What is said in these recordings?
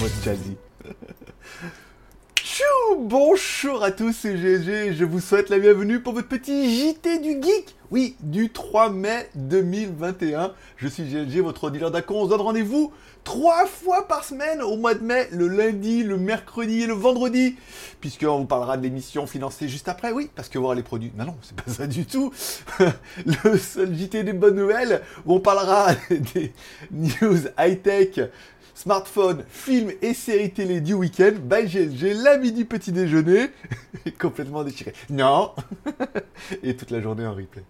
Mode jazzy. Bonjour à tous, c'est GG, je vous souhaite la bienvenue pour votre petit JT du Geek Oui, du 3 mai 2021. Je suis GLG, votre dealer d'acon. On se donne rendez-vous trois fois par semaine au mois de mai, le lundi, le mercredi et le vendredi. Puisqu'on vous parlera de l'émission financée juste après, oui, parce que voir les produits... Non, non, c'est pas ça du tout. le seul JT des bonnes nouvelles, on parlera des news high-tech smartphone, films et séries télé du week-end, by GLG, l'ami du petit déjeuner, complètement déchiré. Non Et toute la journée en replay.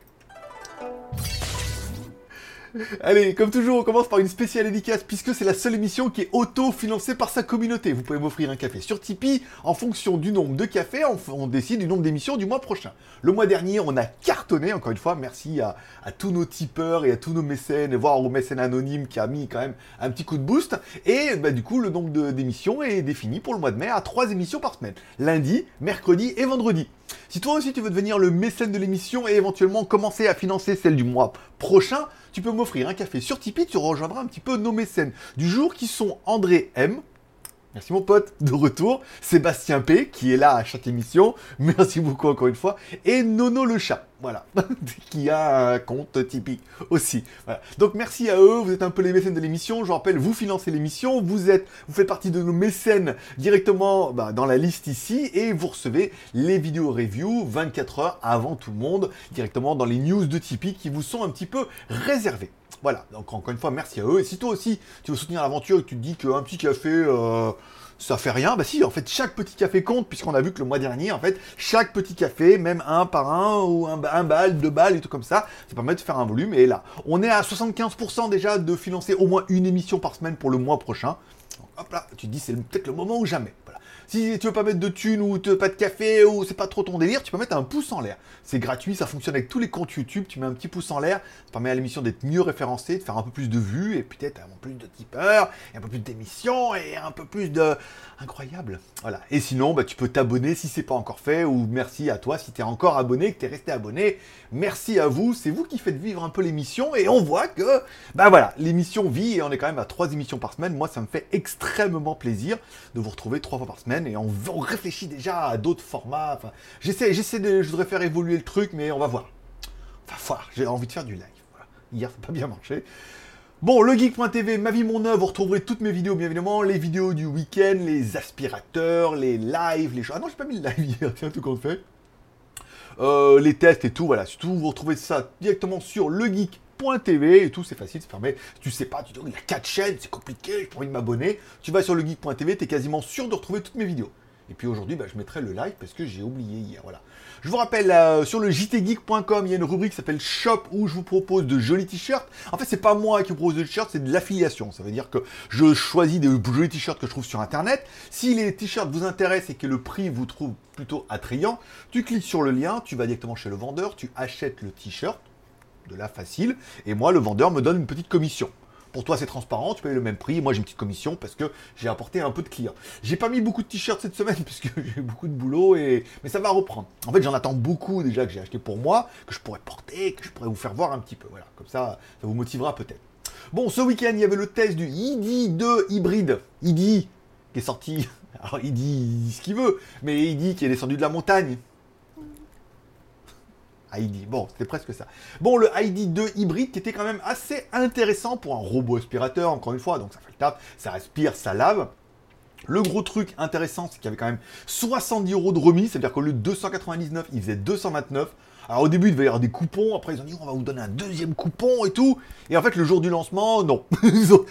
Allez, comme toujours, on commence par une spéciale dédicace puisque c'est la seule émission qui est auto-financée par sa communauté. Vous pouvez m'offrir un café sur Tipeee. En fonction du nombre de cafés, on, décide du nombre d'émissions du mois prochain. Le mois dernier, on a cartonné, encore une fois, merci à, tous nos tipeurs et à tous nos mécènes, voire aux mécènes anonymes qui a mis quand même un petit coup de boost. Et bah, du coup, le nombre d'émissions est défini pour le mois de mai à 3 émissions par semaine. Lundi, mercredi et vendredi. Si toi aussi tu veux devenir le mécène de l'émission et éventuellement commencer à financer celle du mois prochain, tu peux m'offrir un café sur Tipeee, tu rejoindras un petit peu nos mécènes. Du jour qui sont André M, Merci mon pote, de retour. Sébastien P, qui est là à chaque émission. Merci beaucoup encore une fois. Et Nono le chat, voilà, qui a un compte typique aussi. Donc merci à eux, vous êtes un peu les mécènes de l'émission. Je vous rappelle, vous financez l'émission, vous êtes, vous faites partie de nos mécènes directement bah, dans la liste ici et vous recevez les vidéos review 24 heures avant tout le monde, directement dans les news de Tipeee qui vous sont un petit peu réservées. Voilà, donc encore une fois, merci à eux. Et si toi aussi, tu veux soutenir l'aventure et que tu te dis qu'un petit café, euh, ça fait rien, bah si, en fait, chaque petit café compte, puisqu'on a vu que le mois dernier, en fait, chaque petit café, même un par un, ou un, un balle, deux balles, et tout comme ça, ça permet de faire un volume. Et là, on est à 75% déjà de financer au moins une émission par semaine pour le mois prochain. hop là, tu te dis, c'est peut-être le moment ou jamais. Si tu veux pas mettre de thunes ou pas de café ou c'est pas trop ton délire, tu peux mettre un pouce en l'air. C'est gratuit, ça fonctionne avec tous les comptes YouTube. Tu mets un petit pouce en l'air, ça permet à l'émission d'être mieux référencée, de faire un peu plus de vues et peut-être un peu plus de tipeurs, un peu plus d'émissions et un peu plus de. Incroyable. Voilà. Et sinon, bah, tu peux t'abonner si c'est pas encore fait ou merci à toi si tu es encore abonné, que tu es resté abonné. Merci à vous, c'est vous qui faites vivre un peu l'émission et on voit que, bah l'émission vit et on est quand même à trois émissions par semaine. Moi, ça me fait extrêmement plaisir de vous retrouver trois fois par semaine et on, réfléchit déjà à d'autres formats. J'essaie, j'essaie de, je voudrais faire évoluer le truc, mais on va voir. Enfin, voir, j'ai envie de faire du live. Hier, ça n'a pas bien marché. Bon, le geek.tv, ma vie, mon œuvre, vous retrouverez toutes mes vidéos, bien évidemment, les vidéos du week-end, les aspirateurs, les lives, les choses. Ah non, j'ai pas mis le live hier, tiens, tout compte fait. Euh, les tests et tout, voilà, surtout vous retrouvez ça directement sur le geek .tv et tout, c'est facile, ça permet, tu sais pas, tu dis, il y a 4 chaînes, c'est compliqué, j'ai pas envie de m'abonner. Tu vas sur le geek.tv, tu es quasiment sûr de retrouver toutes mes vidéos. Et puis aujourd'hui, bah, je mettrai le live parce que j'ai oublié hier. Voilà. Je vous rappelle, euh, sur le jtgeek.com, il y a une rubrique qui s'appelle Shop où je vous propose de jolis t-shirts. En fait, c'est pas moi qui vous propose des t-shirts, c'est de l'affiliation. Ça veut dire que je choisis des jolis t-shirts que je trouve sur internet. Si les t-shirts vous intéressent et que le prix vous trouve plutôt attrayant, tu cliques sur le lien, tu vas directement chez le vendeur, tu achètes le t-shirt de la facile, et moi, le vendeur me donne une petite commission. Pour toi, c'est transparent, tu payes le même prix. Moi, j'ai une petite commission parce que j'ai apporté un peu de clients. J'ai pas mis beaucoup de t-shirts cette semaine puisque j'ai beaucoup de boulot, et... mais ça va reprendre. En fait, j'en attends beaucoup déjà que j'ai acheté pour moi, que je pourrais porter, que je pourrais vous faire voir un petit peu. Voilà, comme ça, ça vous motivera peut-être. Bon, ce week-end, il y avait le test du ID 2 hybride. ID qui est sorti. Alors, il dit ce qu'il veut, mais il qu'il est descendu de la montagne. Bon, c'était presque ça. Bon, le ID2 hybride qui était quand même assez intéressant pour un robot aspirateur, encore une fois. Donc ça fait le taf, ça respire, ça lave. Le gros truc intéressant, c'est qu'il y avait quand même 70 euros de remise, c'est-à-dire que le 299, il faisait 229. Alors au début, il devait y avoir des coupons, après ils ont dit on va vous donner un deuxième coupon et tout. Et en fait, le jour du lancement, non. ils, ont,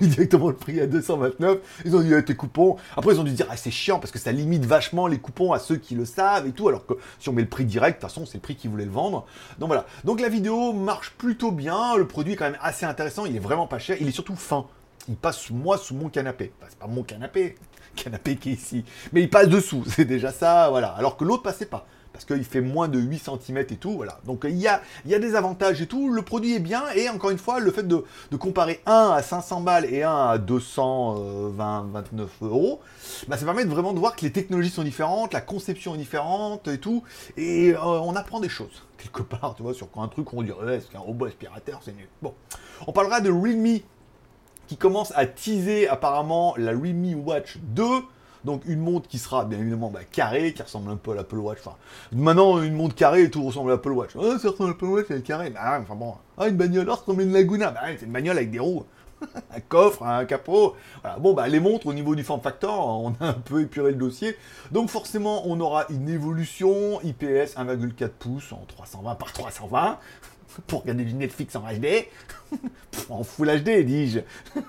mis directement le prix à 229. Ils ont dit tes coupons. Après, ils ont dû dire ah, c'est chiant parce que ça limite vachement les coupons à ceux qui le savent et tout. Alors que si on met le prix direct, de toute façon, c'est le prix qu'ils voulaient le vendre. Donc voilà. Donc la vidéo marche plutôt bien. Le produit est quand même assez intéressant. Il est vraiment pas cher. Il est surtout fin. Il passe moi sous mon canapé. Enfin, c'est pas mon canapé, canapé qui est ici. Mais il passe dessous. C'est déjà ça, voilà. Alors que l'autre passait pas parce qu'il fait moins de 8 cm et tout, voilà. Donc il y a, y a des avantages et tout, le produit est bien, et encore une fois, le fait de, comparer un à 500 balles et un à 220, 29 euros, bah, ça permet vraiment de voir que les technologies sont différentes, la conception est différente et tout, et euh, on apprend des choses, quelque part, tu vois, sur un truc on dirait, c'est un robot aspirateur, c'est nul. Bon, on parlera de Realme qui commence à teaser apparemment la Redmi Watch 2. Donc une montre qui sera bien évidemment bah, carrée, qui ressemble un peu à l'Apple Watch. Enfin, maintenant une montre carrée et tout ressemble à l'Apple Watch. Ah, ça ressemble à l'Apple Watch, elle est carrée. Bah, enfin bon. Ah, une bagnole, ah, ça ressemble à une Laguna. Bah, c'est une bagnole avec des roues. un coffre, un capot. Bon, bah, les montres, au niveau du form factor, on a un peu épuré le dossier. Donc, forcément, on aura une évolution IPS 1,4 pouces en 320 par 320 pour regarder du Netflix en HD. en Full HD, dis-je.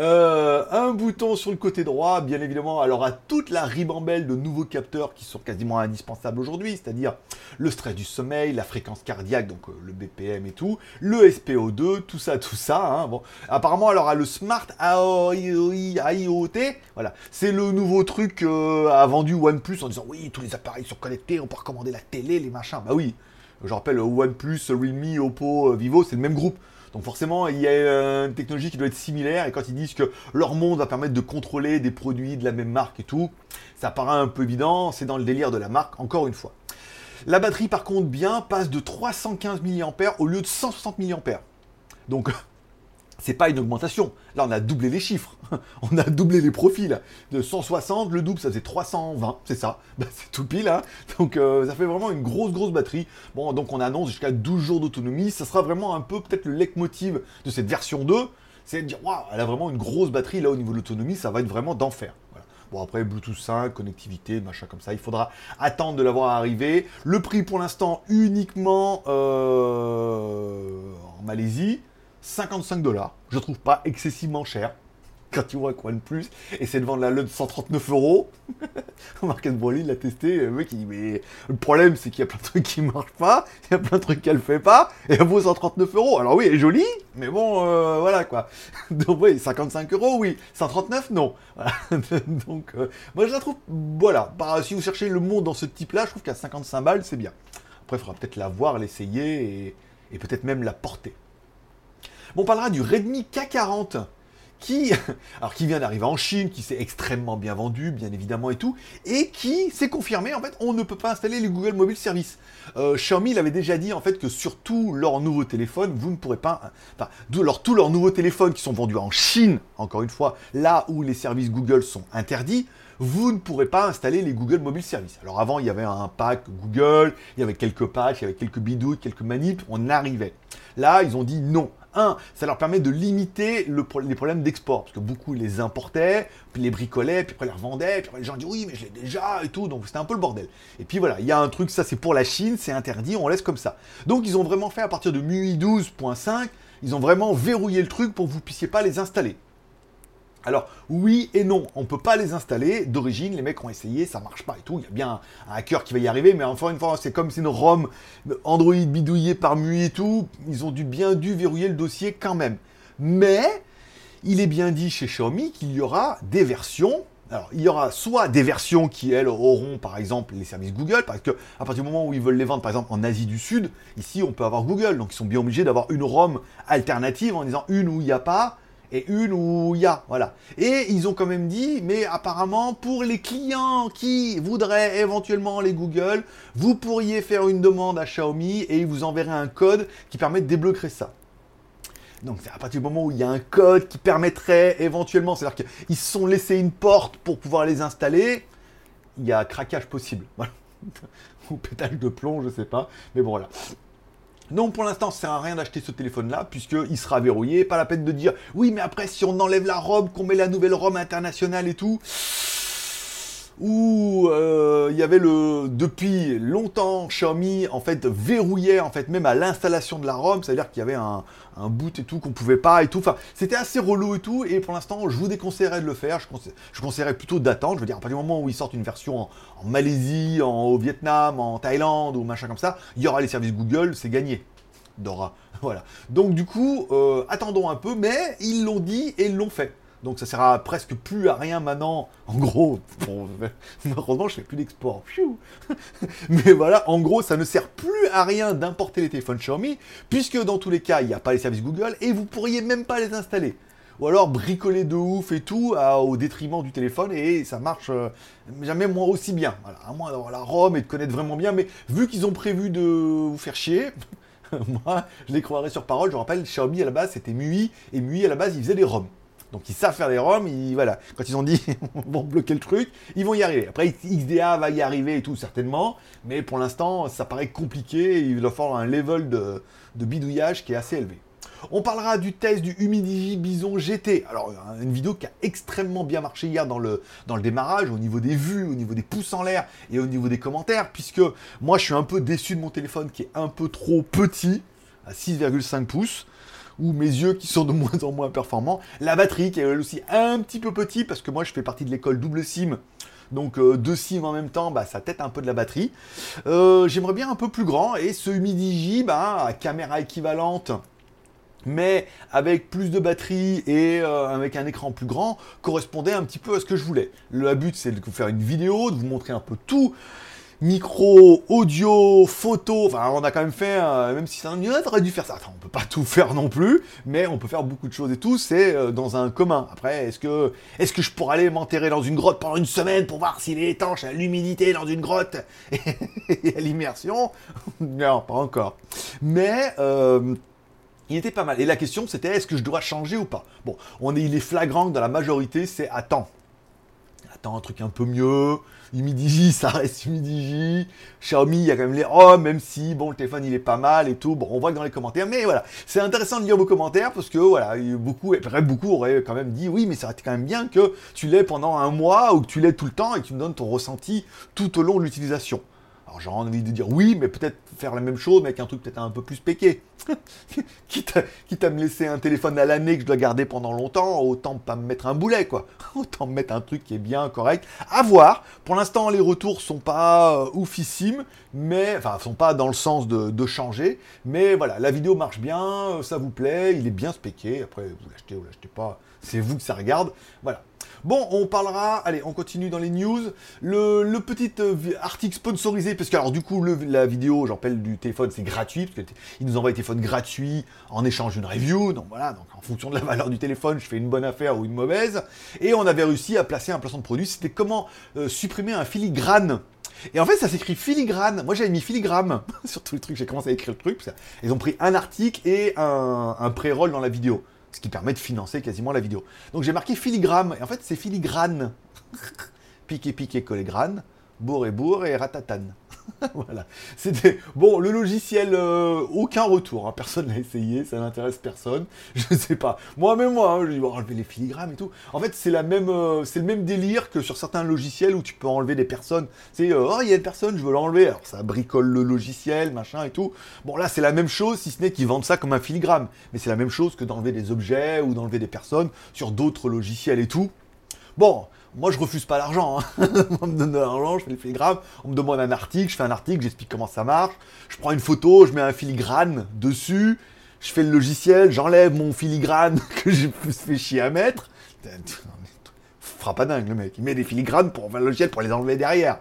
Euh, un bouton sur le côté droit, bien évidemment, alors à toute la ribambelle de nouveaux capteurs qui sont quasiment indispensables aujourd'hui, c'est-à-dire le stress du sommeil, la fréquence cardiaque, donc euh, le BPM et tout, le SPO2, tout ça, tout ça. Hein. Bon, apparemment, alors à le Smart IoT, voilà, c'est le nouveau truc euh, vendu OnePlus en disant oui, tous les appareils sont connectés, on peut recommander la télé, les machins. Bah oui, je rappelle, OnePlus, Realme, Oppo, Vivo, c'est le même groupe. Donc forcément, il y a une technologie qui doit être similaire, et quand ils disent que leur monde va permettre de contrôler des produits de la même marque et tout, ça paraît un peu évident, c'est dans le délire de la marque, encore une fois. La batterie, par contre, bien, passe de 315 mAh au lieu de 160 mAh. Donc, c'est pas une augmentation. Là, on a doublé les chiffres. on a doublé les profils. De 160, le double, ça faisait 320, c'est ça. Bah, c'est tout pile, hein. Donc, euh, ça fait vraiment une grosse, grosse batterie. Bon, donc on annonce jusqu'à 12 jours d'autonomie. Ça sera vraiment un peu, peut-être, le leitmotiv de cette version 2. C'est de dire, waouh, elle a vraiment une grosse batterie. Là, au niveau de l'autonomie, ça va être vraiment d'enfer. Bon, après, Bluetooth 5, connectivité, machin comme ça, il faudra attendre de l'avoir arrivé. Le prix, pour l'instant, uniquement euh, en Malaisie. 55 dollars. Je trouve pas excessivement cher. Quand tu vois plus et c'est de vendre la LUN 139 euros. Marcus Broly l'a testé. Le mec il dit Mais le problème c'est qu'il y a plein de trucs qui marchent pas. Il y a plein de trucs qu'elle fait pas. Et elle vaut 139 euros. Alors oui, elle est jolie. Mais bon, euh, voilà quoi. Donc oui, 55 euros, oui. 139, non. Donc euh, moi je la trouve. Voilà. Bah, si vous cherchez le monde dans ce type là, je trouve qu'à 55 balles c'est bien. Après, il faudra peut-être la voir, l'essayer et peut-être même la porter. On parlera du Redmi K40 qui, alors qui vient d'arriver en Chine, qui s'est extrêmement bien vendu, bien évidemment et tout, et qui s'est confirmé en fait, on ne peut pas installer les Google Mobile Service. Euh, Xiaomi l'avait déjà dit en fait que sur tous leurs nouveaux téléphones, vous ne pourrez pas, enfin, tous leurs nouveaux téléphones qui sont vendus en Chine, encore une fois, là où les services Google sont interdits, vous ne pourrez pas installer les Google Mobile Service. Alors avant, il y avait un pack Google, il y avait quelques patchs, il y avait quelques bidouilles, quelques manips, on arrivait. Là, ils ont dit non. Un, ça leur permet de limiter les problèmes d'export, parce que beaucoup les importaient, puis les bricolaient, puis après les revendaient, puis après les gens disent oui, mais je l'ai déjà et tout, donc c'était un peu le bordel. Et puis voilà, il y a un truc, ça c'est pour la Chine, c'est interdit, on laisse comme ça. Donc ils ont vraiment fait à partir de MUI 12.5, ils ont vraiment verrouillé le truc pour que vous puissiez pas les installer. Alors, oui et non, on ne peut pas les installer. D'origine, les mecs ont essayé, ça marche pas et tout. Il y a bien un hacker qui va y arriver, mais encore une fois, c'est comme c'est une ROM Android bidouillée par MUI et tout. Ils ont dû bien dû verrouiller le dossier quand même. Mais, il est bien dit chez Xiaomi qu'il y aura des versions. Alors, il y aura soit des versions qui, elles, auront, par exemple, les services Google, parce que à partir du moment où ils veulent les vendre, par exemple, en Asie du Sud, ici, on peut avoir Google. Donc, ils sont bien obligés d'avoir une ROM alternative en disant une où il n'y a pas, et une où il y a, voilà. Et ils ont quand même dit, mais apparemment pour les clients qui voudraient éventuellement les Google, vous pourriez faire une demande à Xiaomi et ils vous enverraient un code qui permet de débloquer ça. Donc c'est à partir du moment où il y a un code qui permettrait éventuellement, c'est-à-dire qu'ils se sont laissés une porte pour pouvoir les installer, il y a craquage possible. Ou pétale de plomb, je sais pas. Mais bon voilà. Non, pour l'instant, ça sert à rien d'acheter ce téléphone-là, puisqu'il sera verrouillé. Pas la peine de dire, oui, mais après, si on enlève la robe, qu'on met la nouvelle robe internationale et tout. Ou euh, il y avait le depuis longtemps Xiaomi en fait verrouillait en fait même à l'installation de la ROM, c'est-à-dire qu'il y avait un, boot et tout qu'on pouvait pas et tout. C'était assez relou et tout. Et pour l'instant, je vous déconseillerais de le faire. Je, je conseillerais plutôt d'attendre. Je veux dire, à partir du moment où ils sortent une version en, Malaisie, au Vietnam, en Thaïlande ou machin comme ça, il y aura les services Google, c'est gagné. Dora. Voilà. Donc du coup, euh, attendons un peu, mais ils l'ont dit et ils l'ont fait. Donc ça sert presque plus à rien maintenant. En gros, bon, heureusement je fais plus d'export. Mais voilà, en gros, ça ne sert plus à rien d'importer les téléphones Xiaomi, puisque dans tous les cas, il n'y a pas les services Google et vous pourriez même pas les installer. Ou alors bricoler de ouf et tout au détriment du téléphone et ça marche euh, jamais moins aussi bien. À moins d'avoir la ROM et de connaître vraiment bien. Mais vu qu'ils ont prévu de vous faire chier, Moi, je les croirais sur parole. Je rappelle, Xiaomi à la base c'était MUI et MUI à la base ils faisaient des ROM. Donc ils savent faire des ROM, ils, voilà. Quand ils ont dit on va bloquer le truc, ils vont y arriver. Après XDA va y arriver et tout certainement, mais pour l'instant ça paraît compliqué. Il va falloir un level de, de bidouillage qui est assez élevé. On parlera du test du Humidigi Bison GT. Alors, une vidéo qui a extrêmement bien marché hier dans le, dans le démarrage, au niveau des vues, au niveau des pouces en l'air et au niveau des commentaires, puisque moi je suis un peu déçu de mon téléphone qui est un peu trop petit, à 6,5 pouces ou mes yeux qui sont de moins en moins performants. La batterie qui est elle aussi un petit peu petit parce que moi je fais partie de l'école double SIM. Donc euh, deux SIM en même temps, bah, ça tête un peu de la batterie. Euh, j'aimerais bien un peu plus grand et ce Humidigi, bah, à caméra équivalente, mais avec plus de batterie et euh, avec un écran plus grand, correspondait un petit peu à ce que je voulais. Le but, c'est de vous faire une vidéo, de vous montrer un peu tout. Micro, audio, photo, enfin on a quand même fait, même si ça aurait dû faire ça. Enfin, on peut pas tout faire non plus, mais on peut faire beaucoup de choses et tout, c'est euh, dans un commun. Après, est-ce que, est-ce que je pourrais aller m'enterrer dans une grotte pendant une semaine pour voir s'il est étanche à l'humidité dans une grotte et à l'immersion? Non, pas encore. Mais... Euh, il était pas mal. Et la question, c'était est-ce que je dois changer ou pas? Bon, on est, il est flagrant que dans la majorité, c'est attends. Attends, un truc un peu mieux. Humidigi, ça reste Humidigi. Xiaomi, il y a quand même les oh, même si, bon, le téléphone, il est pas mal et tout. Bon, on voit que dans les commentaires. Mais voilà, c'est intéressant de lire vos commentaires parce que, voilà, beaucoup, beaucoup auraient quand même dit oui, mais ça aurait été quand même bien que tu l'aies pendant un mois ou que tu l'aies tout le temps et que tu me donnes ton ressenti tout au long de l'utilisation. Alors j'ai envie de dire oui, mais peut-être faire la même chose, mais avec un truc peut-être un peu plus péqué. quitte, à, me laisser un téléphone à l'année que je dois garder pendant longtemps, autant pas me mettre un boulet, quoi. Autant me mettre un truc qui est bien correct. À voir. Pour l'instant, les retours sont pas euh, oufissimes, mais enfin, sont pas dans le sens de, changer. Mais voilà, la vidéo marche bien, euh, ça vous plaît, il est bien spéqué. Après, vous l'achetez ou l'achetez pas, c'est vous que ça regarde. Voilà. Bon, on parlera, allez, on continue dans les news. Le, petit euh, article sponsorisé, parce que alors du coup, la vidéo, j'en du téléphone, c'est gratuit, parce qu'il nous envoie des téléphones gratuits en échange d'une review. Donc voilà, donc en fonction de la valeur du téléphone, je fais une bonne affaire ou une mauvaise. Et on avait réussi à placer un placement de produit. C'était comment euh, supprimer un filigrane. Et en fait, ça s'écrit filigrane. Moi, j'avais mis filigrane sur tous les trucs. J'ai commencé à écrire le truc. Ils ont pris un article et un pré-roll dans la vidéo ce qui permet de financer quasiment la vidéo. Donc j'ai marqué filigrane, et en fait c'est filigrane. piqué, piqué, collé grane, bourre et bourre et ratatane. voilà. C'était bon. Le logiciel, euh, aucun retour. Hein. Personne l'a essayé. Ça n'intéresse personne. Je sais pas. Moi-même, moi, hein, je dis bon, enlever les filigrammes et tout. En fait, c'est la même, euh, c'est le même délire que sur certains logiciels où tu peux enlever des personnes. C'est euh, oh, il y a une personne, je veux l'enlever. Alors ça bricole le logiciel, machin et tout. Bon là, c'est la même chose, si ce n'est qu'ils vendent ça comme un filigrane. Mais c'est la même chose que d'enlever des objets ou d'enlever des personnes sur d'autres logiciels et tout. Bon, moi, je refuse pas l'argent. Hein. on me donne de l'argent, je fais le filigrane. On me demande un article, je fais un article, j'explique comment ça marche. Je prends une photo, je mets un filigrane dessus. Je fais le logiciel, j'enlève mon filigrane que j'ai fait chier à mettre. Fera pas dingue le mec. Il met des filigranes pour le logiciel pour les enlever derrière.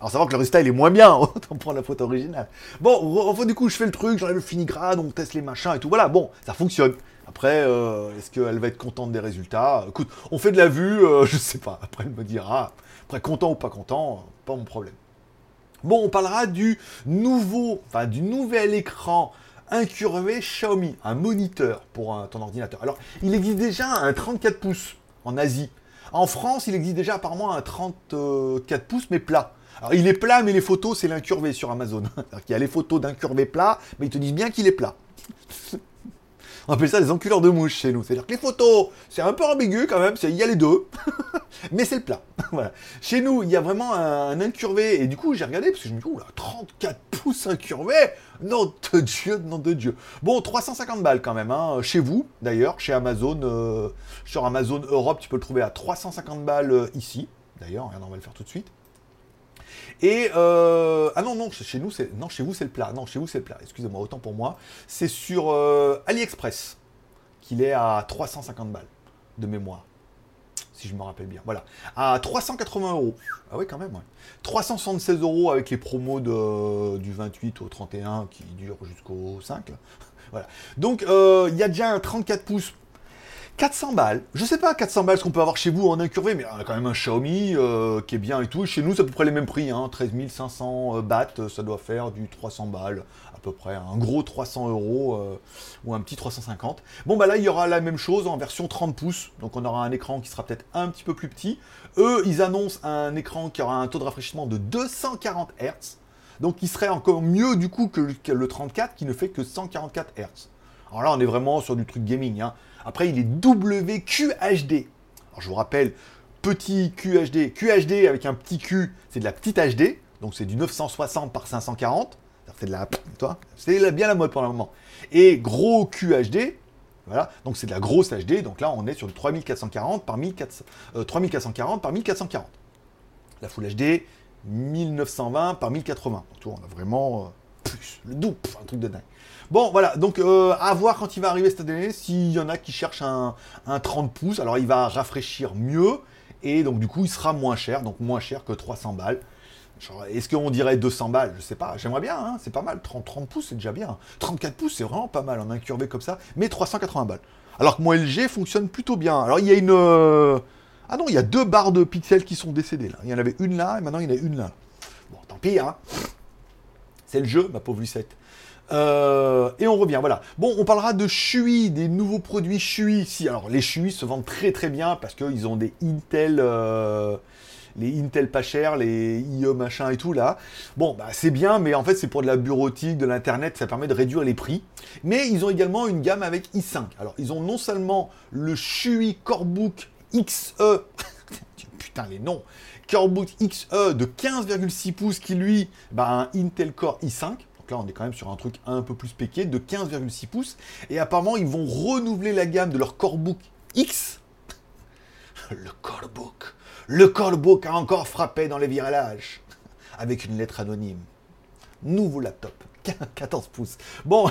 Alors savoir que le résultat il est moins bien, autant prendre la photo originale. Bon, enfin du coup je fais le truc, j'enlève le filigrane, on teste les machins et tout. Voilà, bon, ça fonctionne. Après, euh, est-ce qu'elle va être contente des résultats? Écoute, on fait de la vue, euh, je sais pas. Après, elle me dira. Après, content ou pas content, pas mon problème. Bon, on parlera du nouveau, enfin du nouvel écran incurvé Xiaomi, un moniteur pour ton ordinateur. Alors, il existe déjà un 34 pouces en Asie. En France, il existe déjà apparemment un 34 pouces, mais plat. Alors, il est plat, mais les photos, c'est l'incurvé sur Amazon. Il y a les photos d'incurvé plat, mais ils te disent bien qu'il est plat. On appelle ça les enculeurs de mouches chez nous. C'est-à-dire que les photos, c'est un peu ambigu quand même, il y a les deux, mais c'est le plat. Chez nous, il y a vraiment un, incurvé, et du coup, j'ai regardé, parce que je me dis, oula, 34 pouces incurvé Nom de Dieu, nom de Dieu. Bon, 350 balles quand même, hein, chez vous, d'ailleurs, chez Amazon, euh, sur Amazon Europe, tu peux le trouver à 350 balles euh, ici. D'ailleurs, regarde, on va le faire tout de suite. Et euh, ah non non chez nous c'est non chez vous c'est le plat. Non chez vous c'est le plat. Excusez-moi autant pour moi. C'est sur euh, AliExpress qu'il est à 350 balles de mémoire si je me rappelle bien. Voilà. À 380 euros. Ah oui quand même ouais. 376 euros avec les promos de, du 28 au 31 qui durent jusqu'au 5 voilà. Donc euh, il y a déjà un 34 pouces 400 balles. Je sais pas 400 balles ce qu'on peut avoir chez vous en incurvé, mais on a quand même un Xiaomi euh, qui est bien et tout. Chez nous, c'est à peu près les mêmes prix. Hein. 13 500 bahts, ça doit faire du 300 balles à peu près. Un gros 300 euros euh, ou un petit 350. Bon, bah là, il y aura la même chose en version 30 pouces. Donc on aura un écran qui sera peut-être un petit peu plus petit. Eux, ils annoncent un écran qui aura un taux de rafraîchissement de 240 Hz. Donc il serait encore mieux du coup que le 34 qui ne fait que 144 Hz. Alors là, on est vraiment sur du truc gaming. Hein. Après, il est WQHD. Alors, je vous rappelle, petit QHD. QHD avec un petit Q, c'est de la petite HD. Donc, c'est du 960 par 540. C'est de la. Toi, c'est bien la mode pour le moment. Et gros QHD, voilà, donc c'est de la grosse HD, donc là on est sur du 3440 par 1400, 3440 euh, par 1440. La Full HD, 1920 par 1080. Donc on a vraiment euh, plus, le double, un truc de dingue. Bon, voilà, donc euh, à voir quand il va arriver cette année, s'il y en a qui cherchent un, 30 pouces, alors il va rafraîchir mieux, et donc du coup il sera moins cher, donc moins cher que 300 balles. Est-ce qu'on dirait 200 balles? Je sais pas, j'aimerais bien, hein, c'est pas mal, 30, 30 pouces c'est déjà bien. 34 pouces c'est vraiment pas mal en incurvé comme ça, mais 380 balles. Alors que mon LG fonctionne plutôt bien. Alors il y a une... Euh, ah non, il y a deux barres de pixels qui sont décédées là. Il y en avait une là, et maintenant il y en a une là. Bon, tant pis, hein. C'est le jeu, ma pauvre Lucette. Euh, et on revient, voilà. Bon, on parlera de Shui, des nouveaux produits Shui ici. Alors, les Shui se vendent très très bien parce qu'ils ont des Intel, euh, les Intel pas chers, les IE machin et tout là. Bon, bah, c'est bien, mais en fait, c'est pour de la bureautique, de l'internet, ça permet de réduire les prix. Mais ils ont également une gamme avec i5. Alors, ils ont non seulement le Shui Corebook XE, putain les noms, Corebook XE de 15,6 pouces qui lui, bah, un Intel Core i5 là, on est quand même sur un truc un peu plus péqué, de 15,6 pouces. Et apparemment, ils vont renouveler la gamme de leur Corebook X. Le Corebook. Le Corebook a encore frappé dans les virages. Avec une lettre anonyme. Nouveau laptop. 14 pouces. Bon,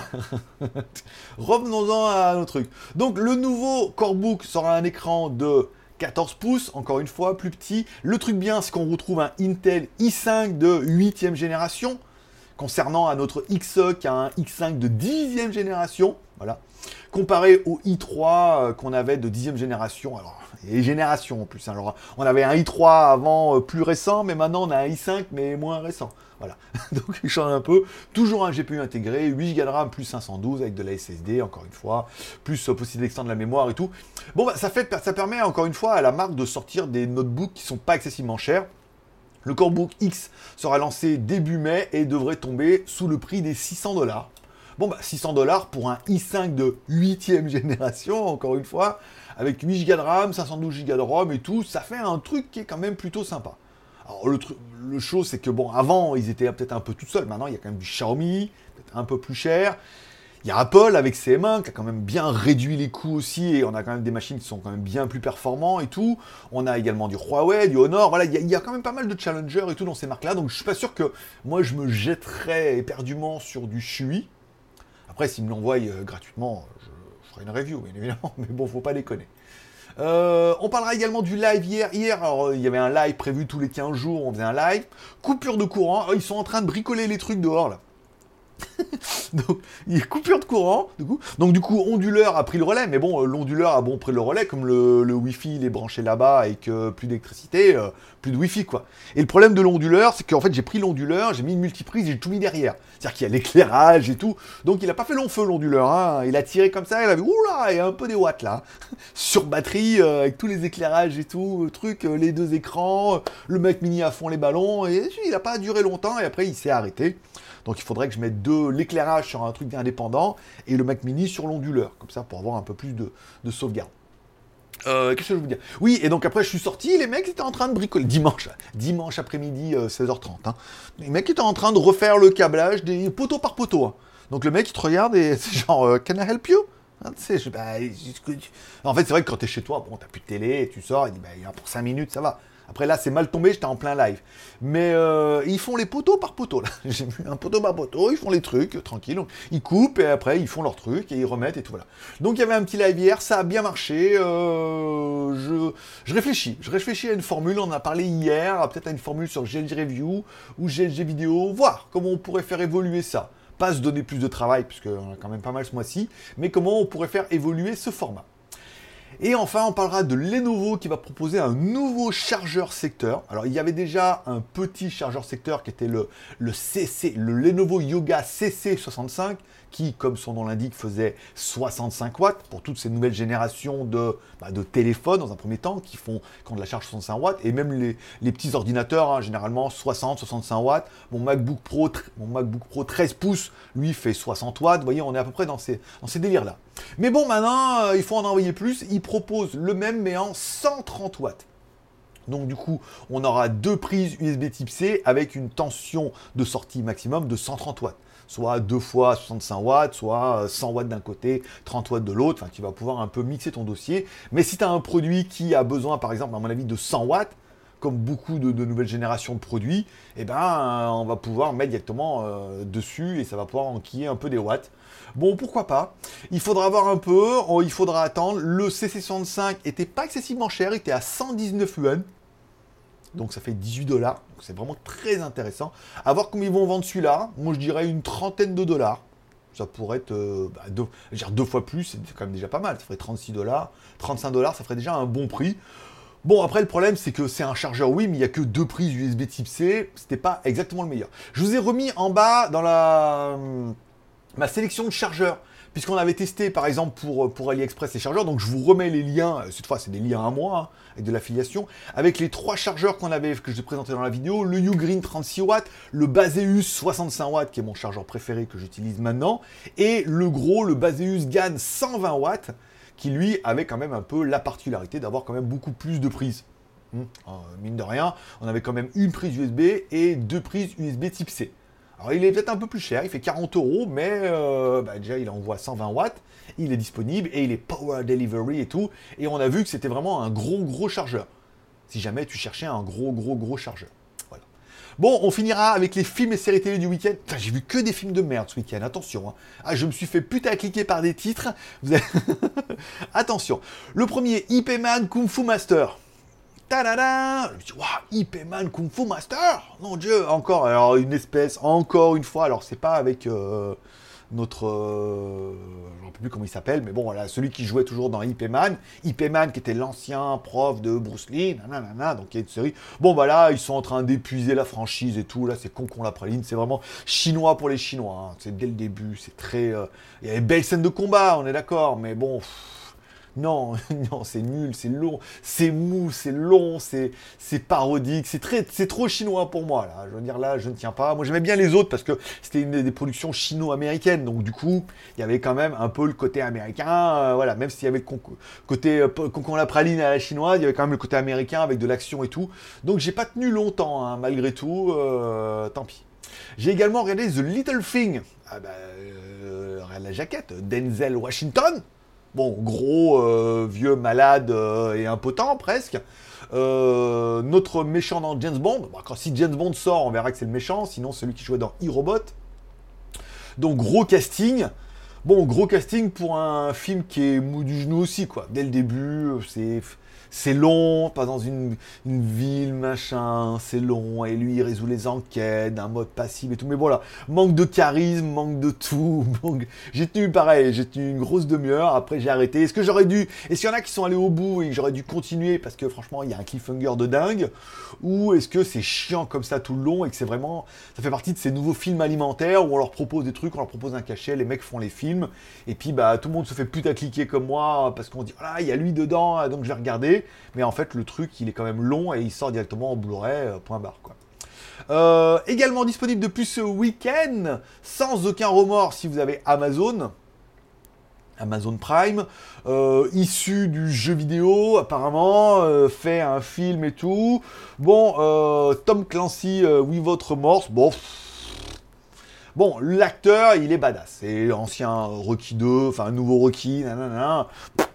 revenons-en à nos trucs. Donc, le nouveau Corebook sera un écran de 14 pouces, encore une fois, plus petit. Le truc bien, c'est qu'on retrouve un Intel i5 de 8ème génération concernant à notre XE qui a un X5 de 10e génération, voilà, comparé au i3 euh, qu'on avait de 10e génération, alors, et génération en plus, hein. alors on avait un i3 avant euh, plus récent, mais maintenant on a un i5 mais moins récent, voilà, donc il change un peu, toujours un GPU intégré, 8 Go de RAM plus 512 avec de la SSD, encore une fois, plus euh, possible d'extendre la mémoire et tout, bon bah, ça, ça permet encore une fois à la marque de sortir des notebooks qui sont pas excessivement chers, le Corebook X sera lancé début mai et devrait tomber sous le prix des 600 dollars. Bon, bah 600 dollars pour un i5 de 8ème génération, encore une fois, avec 8 Go de RAM, 512 Go de ROM et tout, ça fait un truc qui est quand même plutôt sympa. Alors, le, le chose, c'est que bon, avant, ils étaient peut-être un peu tout seuls. Maintenant, il y a quand même du Xiaomi, peut-être un peu plus cher. Il y a Apple avec ses M1 qui a quand même bien réduit les coûts aussi et on a quand même des machines qui sont quand même bien plus performants et tout. On a également du Huawei, du Honor, voilà, il y, a, quand même pas mal de challengers et tout dans ces marques-là. Donc je suis pas sûr que moi je me jetterais éperdument sur du Shui. Après, s'ils me l'envoient euh, gratuitement, je, ferai une review, bien évidemment, mais bon, faut pas connaître. Euh, on parlera également du live hier. Hier, alors, il y avait un live prévu tous les 15 jours, on faisait un live. Coupure de courant. ils sont en train de bricoler les trucs dehors là. donc, il y a coupure de courant, du coup. Donc, du coup, onduleur a pris le relais. Mais bon, euh, l'onduleur a bon pris le relais, comme le, le Wi-Fi, il est branché là-bas et que plus d'électricité, euh, plus de Wi-Fi, quoi. Et le problème de l'onduleur, c'est qu'en fait, j'ai pris l'onduleur, j'ai mis une multiprise, j'ai tout mis derrière. C'est-à-dire qu'il y a l'éclairage et tout. Donc, il a pas fait long feu, l'onduleur. Hein. Il a tiré comme ça, il a vu, oula, il y a un peu des watts là. Sur batterie, euh, avec tous les éclairages et tout, truc, les deux écrans, le Mac mini à fond les ballons. Et il a pas duré longtemps et après, il s'est arrêté. Donc il faudrait que je mette l'éclairage sur un truc indépendant et le Mac Mini sur l'onduleur, comme ça pour avoir un peu plus de, sauvegarde. Euh, qu'est-ce que je veux dire? Oui, et donc après je suis sorti, les mecs étaient en train de bricoler, dimanche, dimanche après-midi, 16h30. Euh, hein. Les mecs étaient en train de refaire le câblage des poteaux par poteau. Hein. Donc le mec il te regarde et c'est genre, euh, can I help you? Hein, bah, En fait c'est vrai que quand t'es chez toi, bon t'as plus de télé, tu sors, il dit, bah, pour 5 minutes ça va. Après là, c'est mal tombé, j'étais en plein live. Mais euh, ils font les poteaux par poteau. Là, j'ai vu un poteau par poteau. Ils font les trucs euh, tranquille. Ils coupent et après ils font leurs trucs et ils remettent et tout voilà. Donc il y avait un petit live hier, ça a bien marché. Euh, je, je, réfléchis, je réfléchis à une formule. On en a parlé hier, peut-être à une formule sur GLG Review ou GLG Vidéo. Voir comment on pourrait faire évoluer ça. Pas se donner plus de travail puisqu'on a quand même pas mal ce mois-ci, mais comment on pourrait faire évoluer ce format. Et enfin, on parlera de Lenovo qui va proposer un nouveau chargeur secteur. Alors, il y avait déjà un petit chargeur secteur qui était le, le le Lenovo Yoga CC65, qui, comme son nom l'indique, faisait 65 watts pour toutes ces nouvelles générations de, bah, de téléphones dans un premier temps, qui font quand de la charge 65 watts, et même les, les petits ordinateurs, hein, généralement 60, 65 watts. Mon MacBook Pro, mon MacBook Pro 13 pouces, lui, fait 60 watts. Vous voyez, on est à peu près dans ces, dans ces délires-là. Mais bon, maintenant, euh, il faut en envoyer plus. Il propose le même, mais en 130 watts. Donc du coup, on aura deux prises USB type C avec une tension de sortie maximum de 130 watts. Soit deux fois 65 watts, soit 100 watts d'un côté, 30 watts de l'autre. Enfin, tu vas pouvoir un peu mixer ton dossier. Mais si tu as un produit qui a besoin, par exemple, à mon avis, de 100 watts, comme beaucoup de, nouvelles générations de produits, eh ben, on va pouvoir mettre directement euh, dessus et ça va pouvoir enquiller un peu des watts. Bon, pourquoi pas? Il faudra voir un peu, il faudra attendre. Le CC65 était pas excessivement cher, il était à 119 yuan. Donc ça fait 18 dollars. C'est vraiment très intéressant. À voir comment ils vont vendre celui-là. Moi je dirais une trentaine de dollars. Ça pourrait être euh, bah, deux, deux fois plus, c'est quand même déjà pas mal. Ça ferait 36 dollars. 35 dollars, ça ferait déjà un bon prix. Bon, après, le problème, c'est que c'est un chargeur, oui, mais il n'y a que deux prises USB type C. C'était pas exactement le meilleur. Je vous ai remis en bas dans la hum, ma sélection de chargeurs puisqu'on avait testé par exemple pour, pour AliExpress les chargeurs, donc je vous remets les liens, euh, cette fois c'est des liens à moi, hein, avec de l'affiliation, avec les trois chargeurs qu'on avait, que je vous ai dans la vidéo, le Ugreen 36 watts, le Baseus 65 watts, qui est mon chargeur préféré que j'utilise maintenant, et le gros, le Baseus GAN 120 watts, qui lui avait quand même un peu la particularité d'avoir quand même beaucoup plus de prises. Hum, euh, mine de rien, on avait quand même une prise USB et deux prises USB type C. Alors il est peut-être un peu plus cher, il fait 40 euros, mais euh, bah, déjà il envoie 120 watts, il est disponible et il est power delivery et tout. Et on a vu que c'était vraiment un gros gros chargeur. Si jamais tu cherchais un gros gros gros chargeur. Voilà. Bon, on finira avec les films et séries télé du week-end. J'ai vu que des films de merde ce week-end, attention. Hein. Ah, je me suis fait putain cliquer par des titres. attention. Le premier, IP Man Kung Fu Master. Ta-da-da Je me dis, waouh, IP Man Kung Fu Master. Mon Dieu, encore, alors une espèce, encore une fois, alors c'est pas avec euh, notre... Euh, je ne sais plus comment il s'appelle, mais bon, voilà, celui qui jouait toujours dans IP Man, IP Man qui était l'ancien prof de Bruce Lee, nanana, donc il y a une série. Bon, voilà, ils sont en train d'épuiser la franchise et tout, là, c'est con qu'on la praline, c'est vraiment chinois pour les Chinois, hein. c'est dès le début, c'est très... Euh, il y a des belles scènes de combat, on est d'accord, mais bon... Non, non, c'est nul, c'est long, c'est mou, c'est long, c'est, parodique, c'est très, c'est trop chinois pour moi. Je veux dire là, je ne tiens pas. Moi, j'aimais bien les autres parce que c'était une des productions chino-américaines, donc du coup, il y avait quand même un peu le côté américain. Euh, voilà, même s'il y avait le côté euh, la praline à la chinoise, il y avait quand même le côté américain avec de l'action et tout. Donc j'ai pas tenu longtemps, hein, malgré tout. Euh, tant pis. J'ai également regardé The Little Thing. Ah bah, la jaquette, Denzel Washington. Bon, gros, euh, vieux, malade euh, et impotent presque. Euh, notre méchant dans James Bond. si James Bond sort, on verra que c'est le méchant. Sinon, celui qui jouait dans e-Robot. Donc, gros casting. Bon, gros casting pour un film qui est mou du genou aussi, quoi. Dès le début, c'est c'est long, pas dans une, ville, machin, c'est long, et lui il résout les enquêtes d'un mode passif et tout, mais voilà, manque de charisme, manque de tout, j'ai tenu pareil, j'ai tenu une grosse demi-heure, après j'ai arrêté, est-ce que j'aurais dû, est-ce qu'il y en a qui sont allés au bout et que j'aurais dû continuer parce que franchement il y a un cliffhanger de dingue, ou est-ce que c'est chiant comme ça tout le long et que c'est vraiment, ça fait partie de ces nouveaux films alimentaires où on leur propose des trucs, on leur propose un cachet, les mecs font les films, et puis bah tout le monde se fait cliquer comme moi parce qu'on dit voilà il y a lui dedans, donc je vais regarder, mais en fait, le truc, il est quand même long et il sort directement en Blu-ray, euh, point barre, quoi. Euh, également disponible depuis ce week-end, sans aucun remords si vous avez Amazon. Amazon Prime, euh, issu du jeu vidéo apparemment, fait un film et tout. Bon, Tom Clancy, oui votre remorse, bon, Bon, l'acteur, il est badass. C'est l'ancien Rocky 2, enfin nouveau Rocky, nanana.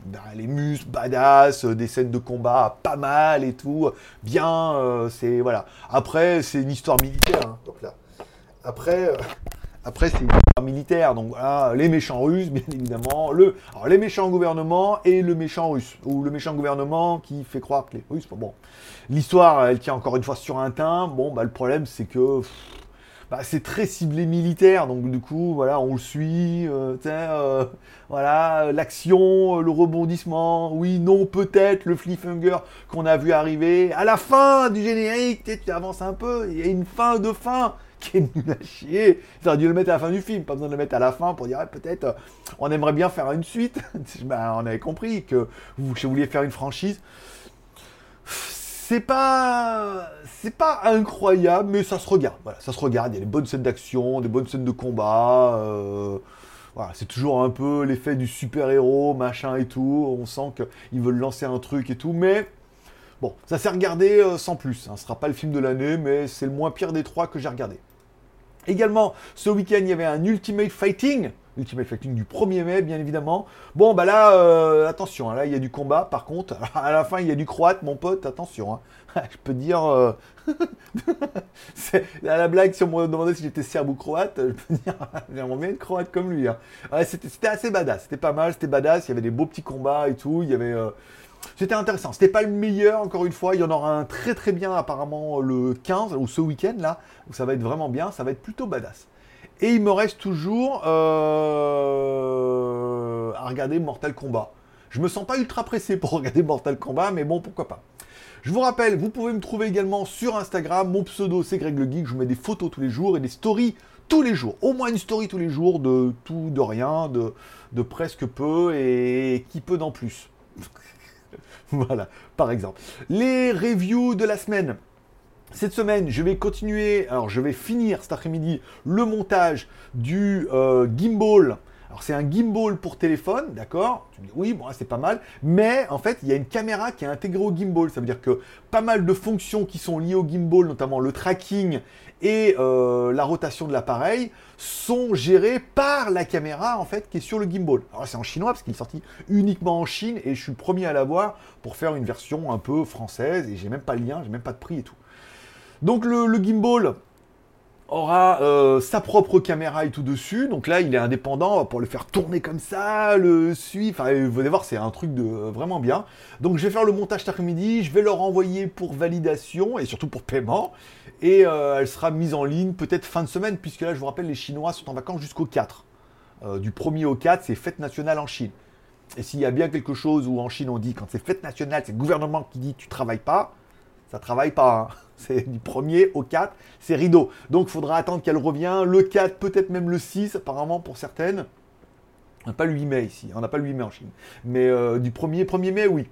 Bah, les muscles, badass, euh, des scènes de combat pas mal et tout. Bien, euh, c'est voilà. Après, c'est une histoire militaire. Hein. Donc là. Après, euh, après c'est une histoire militaire. Donc voilà, les méchants russes, bien évidemment. Le, alors, les méchants gouvernements et le méchant russe. Ou le méchant gouvernement qui fait croire que les Russes. Bon, l'histoire, elle tient encore une fois sur un teint. Bon, bah le problème, c'est que bah, c'est très ciblé militaire, donc du coup, voilà, on le suit, euh, euh, voilà, l'action, le rebondissement, oui, non, peut-être, le cliffhanger qu'on a vu arriver. À la fin du générique, tu avances un peu, il y a une fin de fin qui est nulle à chier. Ça aurait dû le mettre à la fin du film, pas besoin de le mettre à la fin pour dire, peut-être, on aimerait bien faire une suite. bah, on avait compris que vous, vouliez faire une franchise c'est pas c'est pas incroyable mais ça se regarde. Voilà ça se regarde. Il y a des bonnes scènes d'action des bonnes scènes de combat euh, voilà c'est toujours un peu l'effet du super héros machin et tout. On sent qu'ils veulent lancer un truc et tout mais bon ça s'est regardé euh, sans plus hein. ce sera pas le film de l'année mais c'est le moins pire des trois que j'ai regardé. Également ce week-end il y avait un Ultimate Fighting Ultimate Fighting du 1er mai, bien évidemment. Bon, bah là, euh, attention, hein, là, il y a du combat, par contre. À la fin, il y a du croate, mon pote, attention. Hein. Je peux dire... Euh... la blague, si on me demandait si j'étais serbe ou croate, je peux dire, j'aimerais bien être croate comme lui. Hein. c'était assez badass, c'était pas mal, c'était badass, il y avait des beaux petits combats et tout, il y avait... Euh, c'était intéressant. C'était pas le meilleur, encore une fois. Il y en aura un très très bien apparemment le 15 ou ce week-end là, où ça va être vraiment bien. Ça va être plutôt badass. Et il me reste toujours euh, à regarder Mortal Kombat. Je me sens pas ultra pressé pour regarder Mortal Kombat, mais bon, pourquoi pas. Je vous rappelle, vous pouvez me trouver également sur Instagram. Mon pseudo, c'est Greg le Geek. Je vous mets des photos tous les jours et des stories tous les jours. Au moins une story tous les jours de tout, de rien, de, de presque peu et qui peut d'en plus. voilà, par exemple. Les reviews de la semaine. Cette semaine, je vais continuer, alors je vais finir cet après-midi le montage du euh, gimbal. Alors c'est un gimbal pour téléphone, d'accord? Tu me dis oui, bon c'est pas mal, mais en fait il y a une caméra qui est intégrée au gimbal. Ça veut dire que pas mal de fonctions qui sont liées au gimbal, notamment le tracking et euh, la rotation de l'appareil, sont gérées par la caméra en fait qui est sur le gimbal. Alors c'est en chinois parce qu'il est sorti uniquement en Chine et je suis le premier à l'avoir pour faire une version un peu française et j'ai même pas le lien, j'ai même pas de prix et tout. Donc le, gimbal aura euh, sa propre caméra et tout dessus. Donc là, il est indépendant pour le faire tourner comme ça, le suivre. Enfin, vous allez voir, c'est un truc de vraiment bien. Donc je vais faire le montage cet après-midi. Je vais leur envoyer pour validation et surtout pour paiement. Et euh, elle sera mise en ligne peut-être fin de semaine, puisque là, je vous rappelle, les Chinois sont en vacances jusqu'au 4. Euh, du 1er au 4, c'est fête nationale en Chine. Et s'il y a bien quelque chose où en Chine on dit quand c'est fête nationale, c'est le gouvernement qui dit tu travailles pas, ça travaille pas. Hein. C'est du 1er au 4, c'est rideau. Donc il faudra attendre qu'elle revienne. Le 4, peut-être même le 6, apparemment pour certaines. On n'a pas le 8 mai ici, on n'a pas le 8 mai en Chine. Mais euh, du 1er, 1er mai, oui.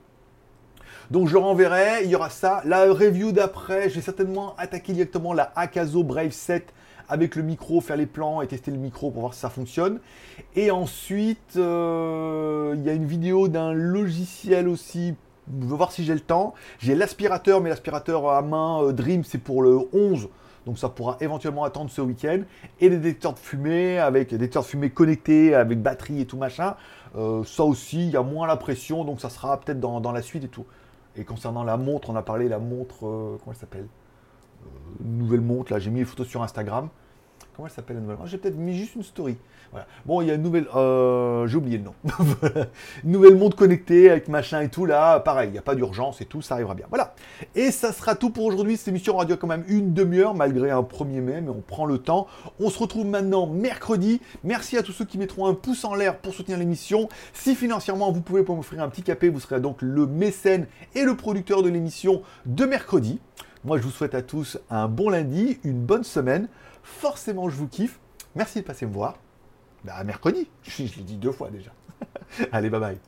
Donc je renverrai, il y aura ça. La review d'après, je vais certainement attaquer directement la Akazo Brave 7 avec le micro, faire les plans et tester le micro pour voir si ça fonctionne. Et ensuite, euh, il y a une vidéo d'un logiciel aussi je veux voir si j'ai le temps. J'ai l'aspirateur, mais l'aspirateur à main euh, Dream, c'est pour le 11. Donc ça pourra éventuellement attendre ce week-end. Et les détecteurs de fumée, avec des détecteurs de fumée connectés, avec batterie et tout machin. Euh, ça aussi, il y a moins la pression, donc ça sera peut-être dans, la suite et tout. Et concernant la montre, on a parlé la montre, euh, comment elle s'appelle? Nouvelle montre, là, j'ai mis les photos sur Instagram. Comment elle s'appelle la nouvelle? J'ai peut-être mis juste une story. Voilà. Bon, il y a une nouvelle. Euh, j'ai oublié le nom. nouvelle montre connectée avec machin et tout là. Pareil, il n'y a pas d'urgence et tout, ça arrivera bien. Voilà. Et ça sera tout pour aujourd'hui. Cette émission aura duré quand même une demi-heure malgré un 1er mai, mais on prend le temps. On se retrouve maintenant mercredi. Merci à tous ceux qui mettront un pouce en l'air pour soutenir l'émission. Si financièrement vous pouvez m'offrir un petit capé, vous serez donc le mécène et le producteur de l'émission de mercredi. Moi, je vous souhaite à tous un bon lundi, une bonne semaine. Forcément, je vous kiffe. Merci de passer me voir. Bah, mercredi. Je, je l'ai dit deux fois déjà. Allez, bye bye.